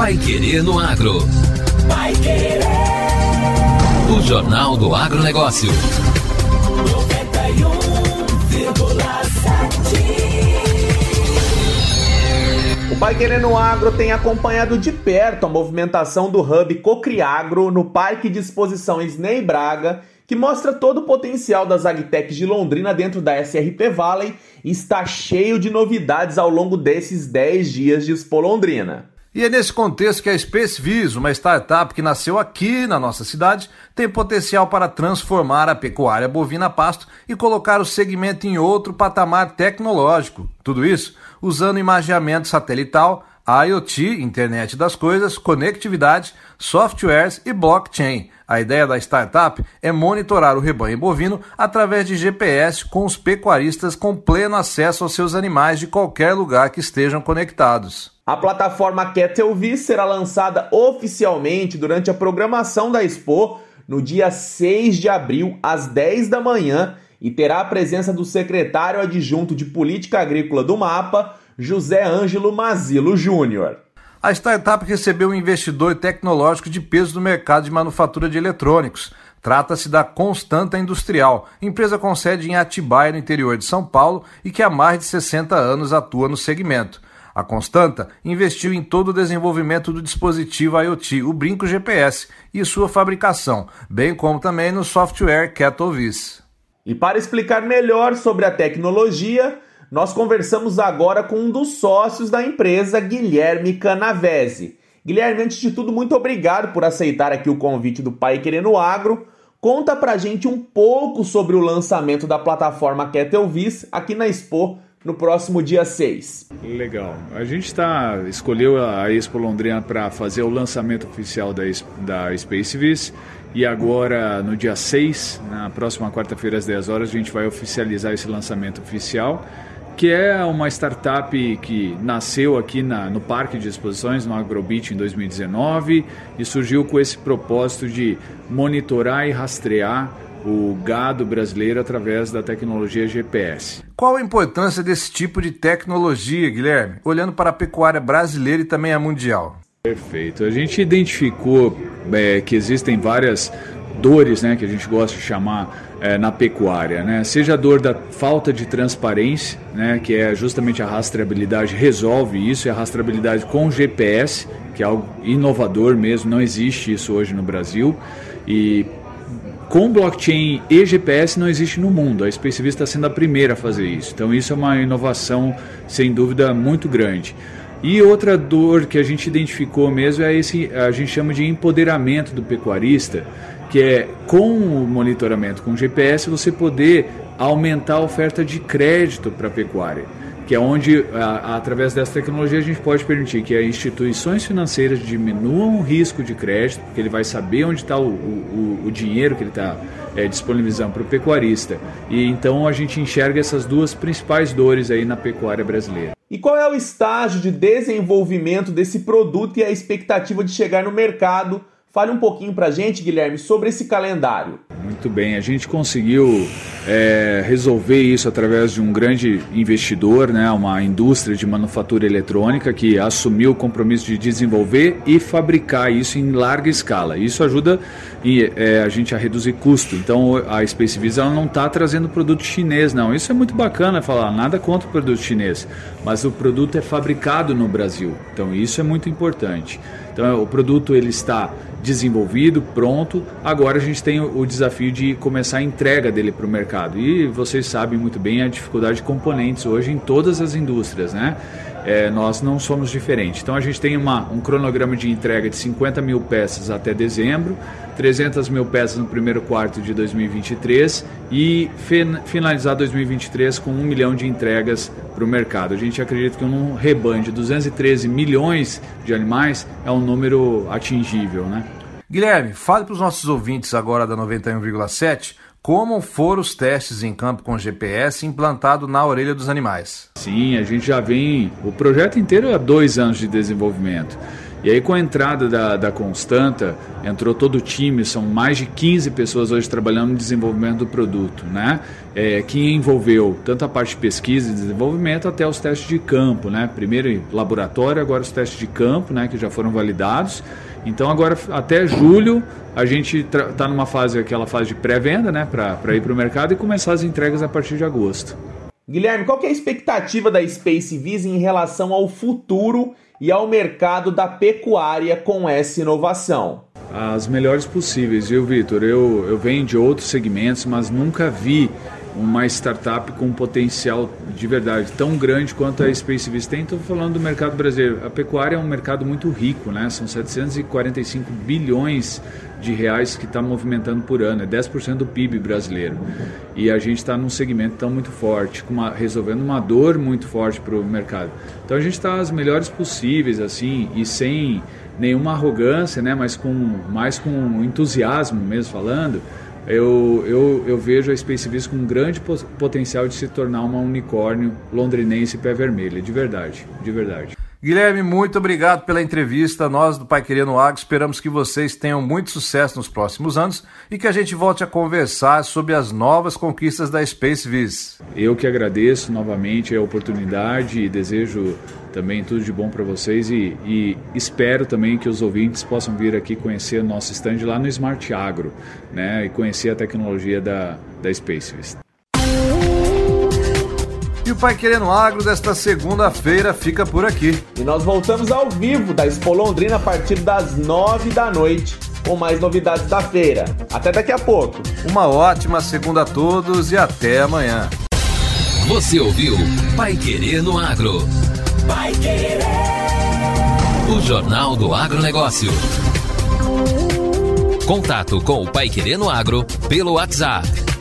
Pai Querer no Agro. Pai Querer. O Jornal do Agronegócio. 91,7. O Pai Querer no Agro tem acompanhado de perto a movimentação do Hub Cocriagro no Parque de Exposições Ney Braga que mostra todo o potencial das agtechs de Londrina dentro da SRP Valley e está cheio de novidades ao longo desses 10 dias de Expo Londrina. E é nesse contexto que a SpaceVis, uma startup que nasceu aqui na nossa cidade, tem potencial para transformar a pecuária bovina a pasto e colocar o segmento em outro patamar tecnológico. Tudo isso usando imageamento satelital, IoT, internet das coisas, conectividade, softwares e blockchain a ideia da startup é monitorar o rebanho bovino através de GPS com os pecuaristas com pleno acesso aos seus animais de qualquer lugar que estejam conectados. A plataforma Ketelvi será lançada oficialmente durante a programação da Expo no dia 6 de abril, às 10 da manhã, e terá a presença do secretário adjunto de Política Agrícola do MAPA, José Ângelo Mazilo Júnior. A startup recebeu um investidor tecnológico de peso no mercado de manufatura de eletrônicos. Trata-se da Constanta Industrial, empresa com sede em Atibaia, no interior de São Paulo, e que há mais de 60 anos atua no segmento. A Constanta investiu em todo o desenvolvimento do dispositivo IoT, o brinco GPS, e sua fabricação, bem como também no software Kettlevis. E para explicar melhor sobre a tecnologia, nós conversamos agora com um dos sócios da empresa, Guilherme Canavese. Guilherme, antes de tudo, muito obrigado por aceitar aqui o convite do Pai Querendo Agro. Conta pra gente um pouco sobre o lançamento da plataforma Ketelvis aqui na Expo no próximo dia 6. Legal. A gente tá, escolheu a Expo Londrina para fazer o lançamento oficial da, da SpaceVis e agora no dia 6, na próxima quarta-feira às 10 horas, a gente vai oficializar esse lançamento oficial que é uma startup que nasceu aqui na, no Parque de Exposições, no Agrobit, em 2019, e surgiu com esse propósito de monitorar e rastrear o gado brasileiro através da tecnologia GPS. Qual a importância desse tipo de tecnologia, Guilherme, olhando para a pecuária brasileira e também a mundial? Perfeito. A gente identificou é, que existem várias dores, né, que a gente gosta de chamar é, na pecuária, né? Seja a dor da falta de transparência, né, que é justamente a rastreabilidade resolve isso, e a rastreabilidade com GPS, que é algo inovador mesmo, não existe isso hoje no Brasil. E com blockchain e GPS não existe no mundo. A SpaceVis está sendo a primeira a fazer isso. Então isso é uma inovação sem dúvida muito grande. E outra dor que a gente identificou mesmo é esse, a gente chama de empoderamento do pecuarista, que é com o monitoramento com GPS você poder aumentar a oferta de crédito para a pecuária, que é onde, a, através dessa tecnologia, a gente pode permitir que as instituições financeiras diminuam o risco de crédito, porque ele vai saber onde está o, o, o, dinheiro que ele está é, disponibilizando para o pecuarista. E então a gente enxerga essas duas principais dores aí na pecuária brasileira. E qual é o estágio de desenvolvimento desse produto e a expectativa de chegar no mercado Fale um pouquinho para a gente, Guilherme, sobre esse calendário. Muito bem, a gente conseguiu é, resolver isso através de um grande investidor, né, uma indústria de manufatura eletrônica que assumiu o compromisso de desenvolver e fabricar isso em larga escala. Isso ajuda é, a gente a reduzir custo. Então a SpaceVis ela não está trazendo produto chinês, não. Isso é muito bacana falar, nada contra o produto chinês, mas o produto é fabricado no Brasil. Então isso é muito importante. Então o produto ele está desenvolvido, pronto. Agora a gente tem o desafio de começar a entrega dele para o mercado. E vocês sabem muito bem a dificuldade de componentes hoje em todas as indústrias, né? É, nós não somos diferentes. Então a gente tem uma, um cronograma de entrega de 50 mil peças até dezembro, 300 mil peças no primeiro quarto de 2023 e finalizar 2023 com um milhão de entregas para o mercado. A gente acredita que um rebanho de 213 milhões de animais é um número atingível, né? Guilherme, fale para os nossos ouvintes agora da 91,7 como foram os testes em campo com GPS implantado na orelha dos animais. Sim, a gente já vem. O projeto inteiro é dois anos de desenvolvimento. E aí com a entrada da, da Constanta, entrou todo o time, são mais de 15 pessoas hoje trabalhando no desenvolvimento do produto, né? É, que envolveu tanto a parte de pesquisa e desenvolvimento até os testes de campo, né? Primeiro laboratório, agora os testes de campo, né? Que já foram validados. Então agora até julho a gente está numa fase, aquela fase de pré-venda, né? Para ir para o mercado e começar as entregas a partir de agosto. Guilherme, qual é a expectativa da Space Visa em relação ao futuro e ao mercado da pecuária com essa inovação? As melhores possíveis, viu, Vitor? Eu, eu venho de outros segmentos, mas nunca vi uma startup com um potencial de verdade tão grande quanto a Space Vista tem. Estou falando do mercado brasileiro. A pecuária é um mercado muito rico, né? São 745 bilhões de reais que está movimentando por ano, é 10% do PIB brasileiro. E a gente está num segmento tão muito forte, uma, resolvendo uma dor muito forte para o mercado. Então a gente está as melhores possíveis, assim, e sem nenhuma arrogância, né? Mas com mais com entusiasmo mesmo falando eu, eu, eu vejo a Space Vis com um grande potencial de se tornar uma unicórnio londrinense pé vermelha, de verdade, de verdade. Guilherme, muito obrigado pela entrevista. Nós do Pai Querendo Agro esperamos que vocês tenham muito sucesso nos próximos anos e que a gente volte a conversar sobre as novas conquistas da Space Viz. Eu que agradeço novamente a oportunidade e desejo também tudo de bom para vocês e, e, espero também que os ouvintes possam vir aqui conhecer o nosso stand lá no Smart Agro né, e conhecer a tecnologia da, da Space Viz. O Pai Querendo Agro desta segunda-feira fica por aqui. E nós voltamos ao vivo da Expo Londrina a partir das nove da noite com mais novidades da feira. Até daqui a pouco. Uma ótima segunda a todos e até amanhã. Você ouviu Pai Querer no Agro. Pai Querer. O Jornal do Agronegócio. Contato com o Pai Querer no Agro pelo WhatsApp